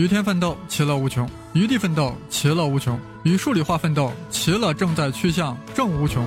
与天奋斗，其乐无穷；与地奋斗，其乐无穷；与数理化奋斗，其乐正在趋向正无穷。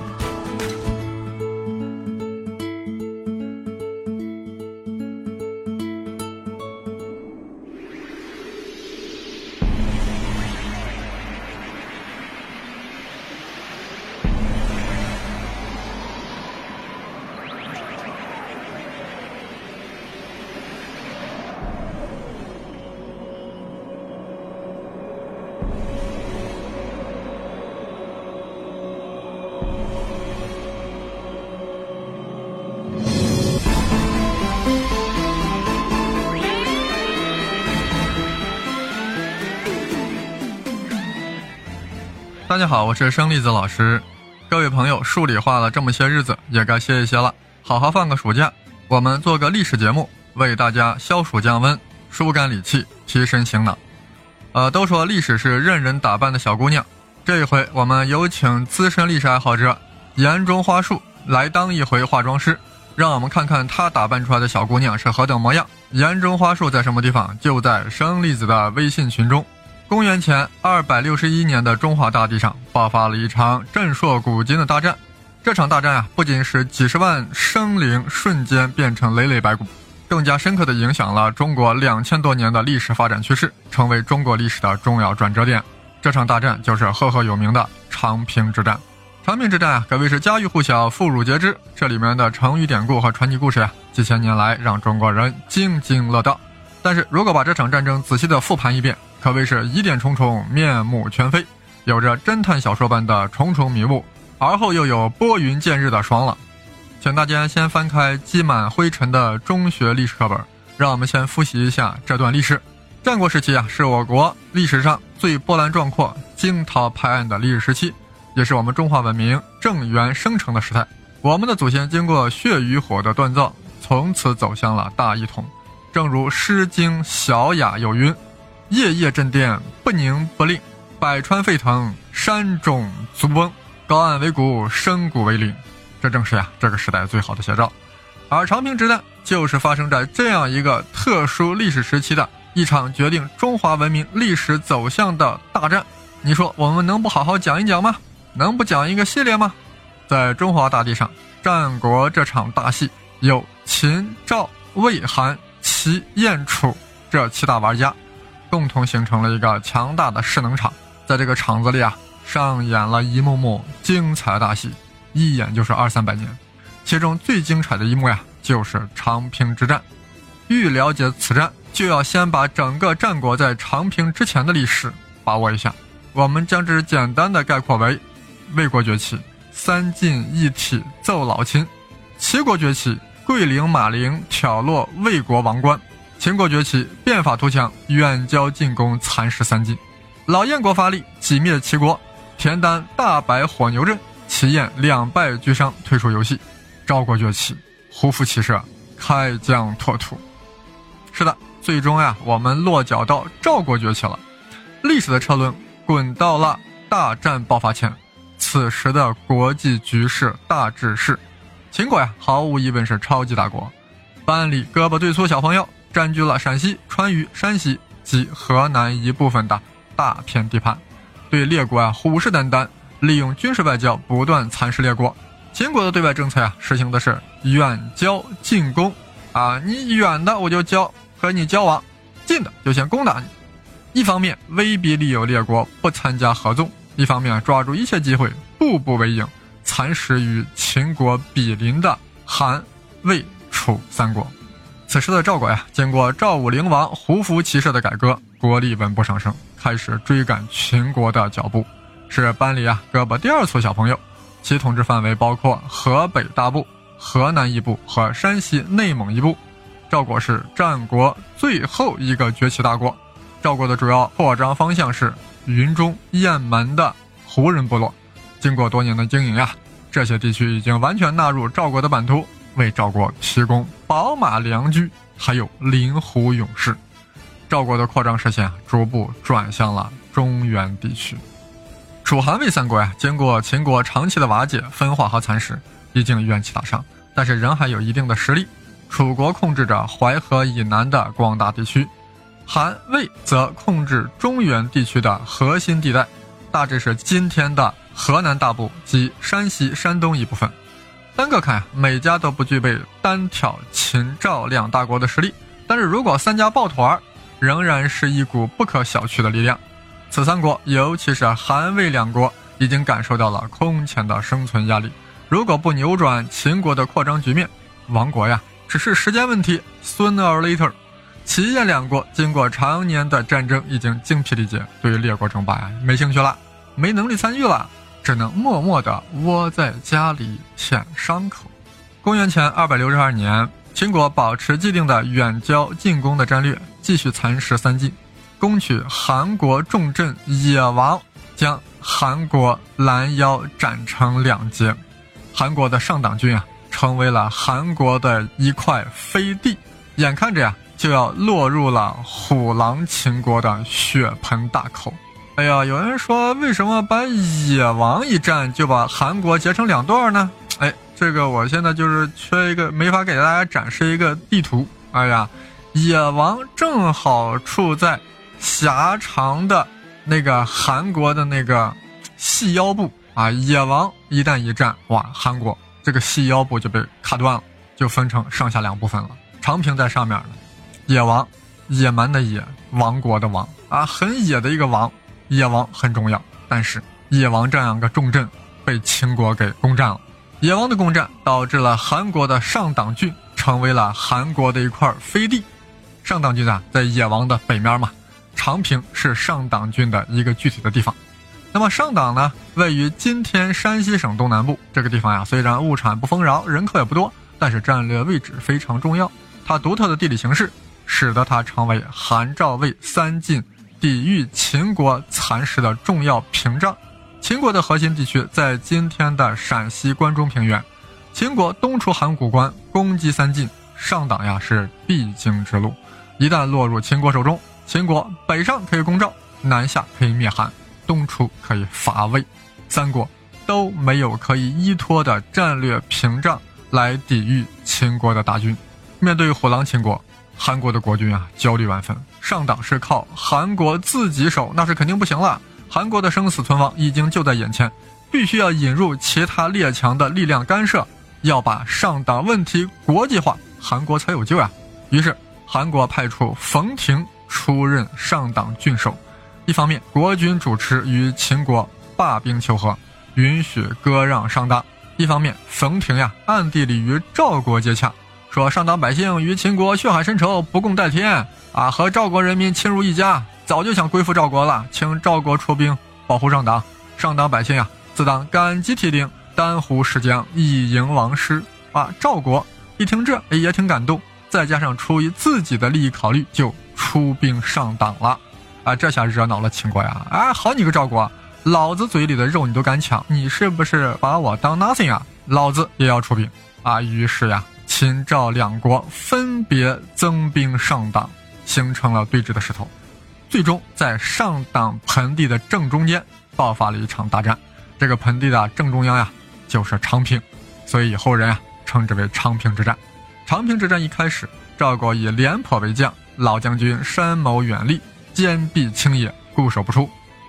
大家好，我是生粒子老师。各位朋友，数理化了这么些日子，也该歇一歇了，好好放个暑假。我们做个历史节目，为大家消暑降温、疏肝理气、提神醒脑。呃，都说历史是任人打扮的小姑娘，这一回我们有请资深历史爱好者颜中花树来当一回化妆师，让我们看看她打扮出来的小姑娘是何等模样。颜中花树在什么地方？就在生粒子的微信群中。公元前二百六十一年的中华大地上爆发了一场震烁古今的大战。这场大战啊，不仅使几十万生灵瞬间变成累累白骨，更加深刻地影响了中国两千多年的历史发展趋势，成为中国历史的重要转折点。这场大战就是赫赫有名的长平之战。长平之战啊，可谓是家喻户晓、妇孺皆知。这里面的成语典故和传奇故事呀，几千年来让中国人津津乐道。但是如果把这场战争仔细地复盘一遍，可谓是疑点重重，面目全非，有着侦探小说般的重重迷雾，而后又有拨云见日的爽朗。请大家先翻开积满灰尘的中学历史课本，让我们先复习一下这段历史。战国时期啊，是我国历史上最波澜壮阔、惊涛拍岸的历史时期，也是我们中华文明正源生成的时代。我们的祖先经过血与火的锻造，从此走向了大一统。正如《诗经·小雅》有云。夜夜震电，不宁不令；百川沸腾，山中足崩。高岸为谷，深谷为陵。这正是呀，这个时代最好的写照。而长平之战就是发生在这样一个特殊历史时期的一场决定中华文明历史走向的大战。你说我们能不好好讲一讲吗？能不讲一个系列吗？在中华大地上，战国这场大戏有秦、赵、魏、韩、齐、燕、楚这七大玩家。共同形成了一个强大的势能场，在这个场子里啊，上演了一幕幕精彩大戏，一演就是二三百年。其中最精彩的一幕呀，就是长平之战。欲了解此战，就要先把整个战国在长平之前的历史把握一下。我们将之简单的概括为：魏国崛起，三晋一体奏老秦；齐国崛起，桂陵马陵挑落魏国王冠。秦国崛起，变法图强，远交近攻，蚕食三晋；老燕国发力，挤灭齐国，田单大摆火牛阵，齐燕两败俱伤，退出游戏。赵国崛起，胡服骑射，开疆拓土。是的，最终呀，我们落脚到赵国崛起了。历史的车轮滚到了大战爆发前，此时的国际局势大致是：秦国呀，毫无疑问是超级大国，班里胳膊最粗小朋友。占据了陕西、川渝、山西及河南一部分的大片地盘，对列国啊虎视眈眈，利用军事外交不断蚕食列国。秦国的对外政策啊，实行的是远交近攻啊，你远的我就交和你交往，近的就先攻打你。一方面威逼利诱列国不参加合纵，一方面抓住一切机会步步为营，蚕食与秦国比邻的韩、魏、楚三国。此时的赵国呀，经过赵武灵王胡服骑射的改革，国力稳步上升，开始追赶秦国的脚步，是班里啊胳膊第二粗小朋友。其统治范围包括河北大部、河南一部和山西、内蒙一部。赵国是战国最后一个崛起大国。赵国的主要扩张方向是云中、雁门的胡人部落。经过多年的经营呀，这些地区已经完全纳入赵国的版图。为赵国提供宝马良驹，还有灵狐勇士，赵国的扩张视线逐步转向了中原地区。楚韩魏三国呀，经过秦国长期的瓦解、分化和蚕食，已经元气大伤，但是仍还有一定的实力。楚国控制着淮河以南的广大地区，韩魏则控制中原地区的核心地带，大致是今天的河南大部及山西、山东一部分。单个看，每家都不具备单挑秦赵两大国的实力，但是如果三家抱团，仍然是一股不可小觑的力量。此三国，尤其是韩魏两国，已经感受到了空前的生存压力。如果不扭转秦国的扩张局面，亡国呀，只是时间问题。Sooner or later。齐燕两国经过常年的战争，已经精疲力竭，对于列国争霸呀没兴趣了，没能力参与了，只能默默地窝在家里舔伤口。公元前二百六十二年，秦国保持既定的远交近攻的战略，继续蚕食三晋，攻取韩国重镇野王，将韩国拦腰斩成两截。韩国的上党军啊，成为了韩国的一块飞地，眼看着呀。就要落入了虎狼秦国的血盆大口。哎呀，有人说，为什么把野王一战就把韩国截成两段呢？哎，这个我现在就是缺一个，没法给大家展示一个地图。哎呀，野王正好处在狭长的那个韩国的那个细腰部啊。野王一旦一战，哇，韩国这个细腰部就被卡断了，就分成上下两部分了。长平在上面呢。野王，野蛮的野，王国的王啊，很野的一个王。野王很重要，但是野王这样一个重镇被秦国给攻占了。野王的攻占导致了韩国的上党郡成为了韩国的一块飞地。上党郡啊，在野王的北面嘛，长平是上党郡的一个具体的地方。那么上党呢，位于今天山西省东南部这个地方呀，虽然物产不丰饶，人口也不多，但是战略位置非常重要。它独特的地理形势。使得它成为韩赵魏三晋抵御秦国蚕食的重要屏障。秦国的核心地区在今天的陕西关中平原。秦国东出函谷关，攻击三晋，上党呀是必经之路。一旦落入秦国手中，秦国北上可以攻赵，南下可以灭韩，东出可以伐魏，三国都没有可以依托的战略屏障来抵御秦国的大军。面对虎狼秦国。韩国的国君啊，焦虑万分。上党是靠韩国自己守，那是肯定不行了。韩国的生死存亡已经就在眼前，必须要引入其他列强的力量干涉，要把上党问题国际化，韩国才有救啊。于是，韩国派出冯亭出任上党郡守。一方面，国君主持与秦国罢兵求和，允许割让上党；一方面，冯亭呀，暗地里与赵国接洽。说上党百姓与秦国血海深仇，不共戴天啊！和赵国人民亲如一家，早就想归附赵国了，请赵国出兵保护上党。上党百姓呀，自当感激涕零，丹湖石江以迎王师啊！赵国一听这也挺感动，再加上出于自己的利益考虑，就出兵上党了啊！这下惹恼了秦国呀！啊，好你个赵国，老子嘴里的肉你都敢抢，你是不是把我当 nothing 啊？老子也要出兵啊！于是呀。秦赵两国分别增兵上党，形成了对峙的势头。最终在上党盆地的正中间爆发了一场大战。这个盆地的正中央呀，就是长平，所以以后人啊称之为长平之战。长平之战一开始，赵国以廉颇为将，老将军深谋远虑，坚壁清野，固守不出。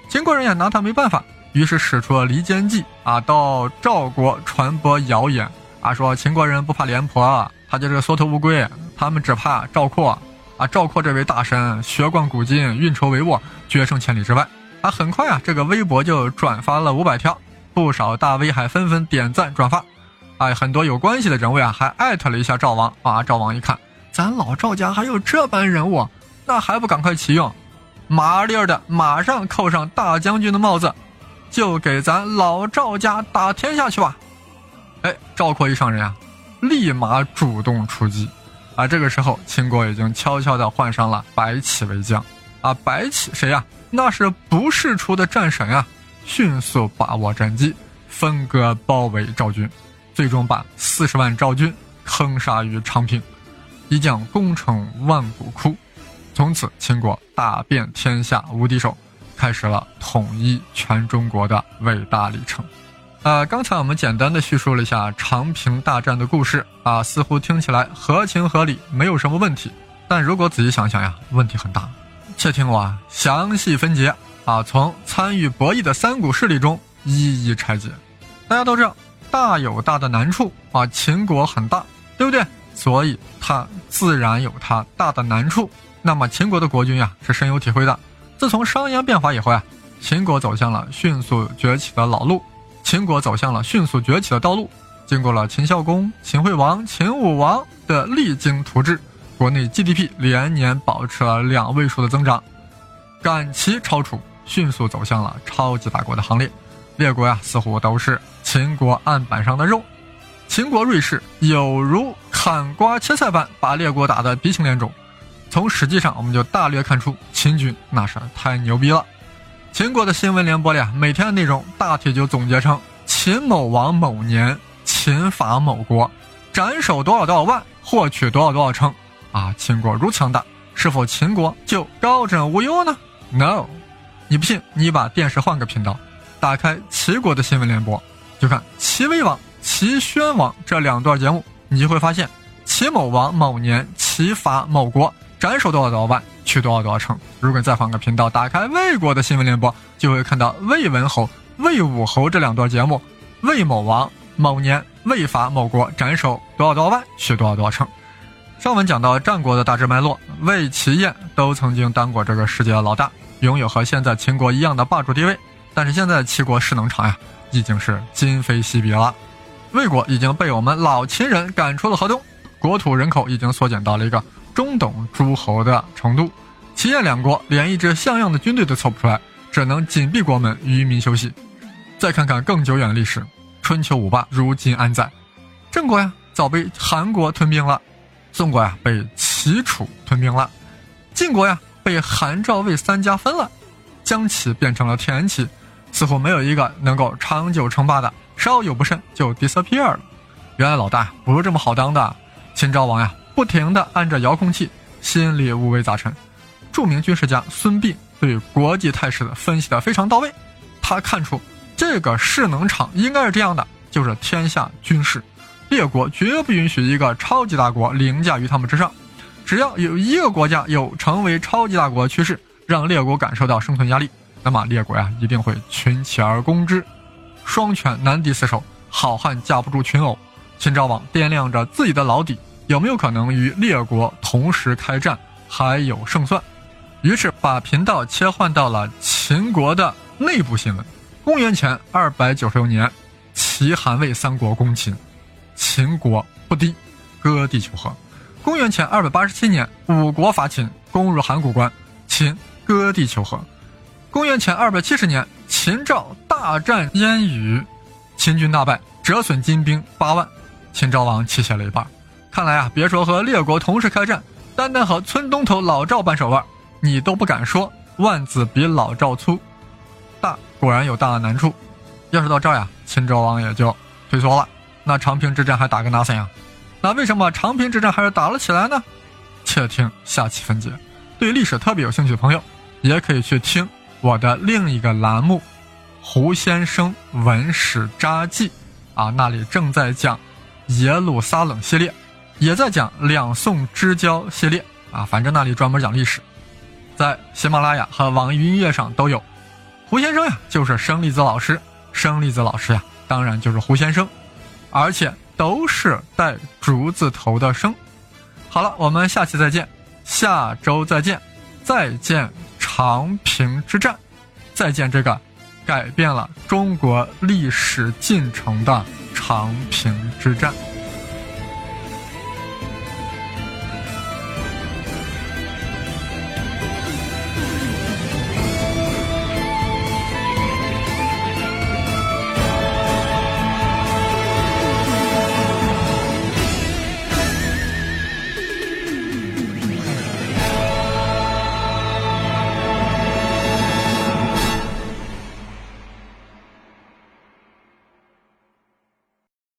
秦国人也拿他没办法，于是使出了离间计啊，到赵国传播谣言。他说：“秦国人不怕廉颇，他就是缩头乌龟，他们只怕赵括。啊，赵括这位大神，学贯古今，运筹帷幄，决胜千里之外。啊，很快啊，这个微博就转发了五百条，不少大 V 还纷纷点赞转发。哎，很多有关系的人物啊，还艾特了一下赵王。啊，赵王一看，咱老赵家还有这般人物，那还不赶快启用？麻利儿的，马上扣上大将军的帽子，就给咱老赵家打天下去吧。”哎，赵括一上任啊，立马主动出击，啊，这个时候秦国已经悄悄地换上了白起为将，啊，白起谁呀？那是不世出的战神啊！迅速把握战机，分割包围赵军，最终把四十万赵军坑杀于长平，一将功成万骨枯。从此，秦国大遍天下无敌手，开始了统一全中国的伟大历程。呃，刚才我们简单的叙述了一下长平大战的故事啊，似乎听起来合情合理，没有什么问题。但如果仔细想想呀，问题很大。且听我啊详细分解啊，从参与博弈的三股势力中一一拆解。大家都知道，大有大的难处啊，秦国很大，对不对？所以它自然有它大的难处。那么秦国的国君呀，是深有体会的。自从商鞅变法以后呀，秦国走向了迅速崛起的老路，秦国走向了迅速崛起的道路。经过了秦孝公、秦惠王、秦武王的励精图治，国内 GDP 连年保持了两位数的增长，赶齐超楚，迅速走向了超级大国的行列。列国呀，似乎都是秦国案板上的肉。秦国锐士有如砍瓜切菜般，把列国打得鼻青脸肿。从实际上，我们就大略看出秦军那是太牛逼了。秦国的新闻联播里啊，每天的内容大体就总结成：秦某王某年。秦伐某国，斩首多少多少万，获取多少多少城，啊！秦国如强大，是否秦国就高枕无忧呢？No，你不信，你把电视换个频道，打开齐国的新闻联播，就看齐威王、齐宣王这两段节目，你就会发现，齐某王某年齐伐某国，斩首多少多少万，取多少多少城。如果你再换个频道，打开魏国的新闻联播，就会看到魏文侯、魏武侯这两段节目，魏某王某年。魏伐某国，斩首多少多少万，取多少多少城。上文讲到战国的大致脉络，魏、齐、燕都曾经当过这个世界的老大，拥有和现在秦国一样的霸主地位。但是现在齐国势能场呀，已经是今非昔比了。魏国已经被我们老秦人赶出了河东，国土人口已经缩减到了一个中等诸侯的程度。齐燕两国连一支像样的军队都凑不出来，只能紧闭国门，渔民休息。再看看更久远的历史。春秋五霸如今安在？郑国呀，早被韩国吞并了；宋国呀，被齐楚吞并了；晋国呀，被韩赵魏三家分了；姜齐变成了田齐，似乎没有一个能够长久称霸的，稍有不慎就 disappear 了。原来老大不是这么好当的。秦昭王呀，不停地按着遥控器，心里五味杂陈。著名军事家孙膑对国际态势的分析的非常到位，他看出。这个势能场应该是这样的，就是天下军事，列国绝不允许一个超级大国凌驾于他们之上。只要有一个国家有成为超级大国趋势，让列国感受到生存压力，那么列国呀一定会群起而攻之。双拳难敌四手，好汉架不住群殴。秦昭王掂量着自己的老底，有没有可能与列国同时开战，还有胜算，于是把频道切换到了秦国的内部新闻。公元前二百九十六年，齐、韩、魏三国攻秦，秦国不敌，割地求和。公元前二百八十七年，五国伐秦，攻入函谷关，秦割地求和。公元前二百七十年，秦赵大战燕羽，秦军大败，折损金兵八万，秦昭王气血了一半。看来啊，别说和列国同时开战，单单和村东头老赵扳手腕，你都不敢说万子比老赵粗。大果然有大的难处，要是到这儿呀，秦昭王也就退缩了。那长平之战还打个哪森呀？那为什么长平之战还是打了起来呢？且听下期分解。对历史特别有兴趣的朋友，也可以去听我的另一个栏目《胡先生文史札记》，啊，那里正在讲耶路撒冷系列，也在讲两宋之交系列，啊，反正那里专门讲历史，在喜马拉雅和网易音乐上都有。胡先生呀，就是生粒子老师。生粒子老师呀，当然就是胡先生，而且都是带竹字头的生。好了，我们下期再见，下周再见，再见长平之战，再见这个改变了中国历史进程的长平之战。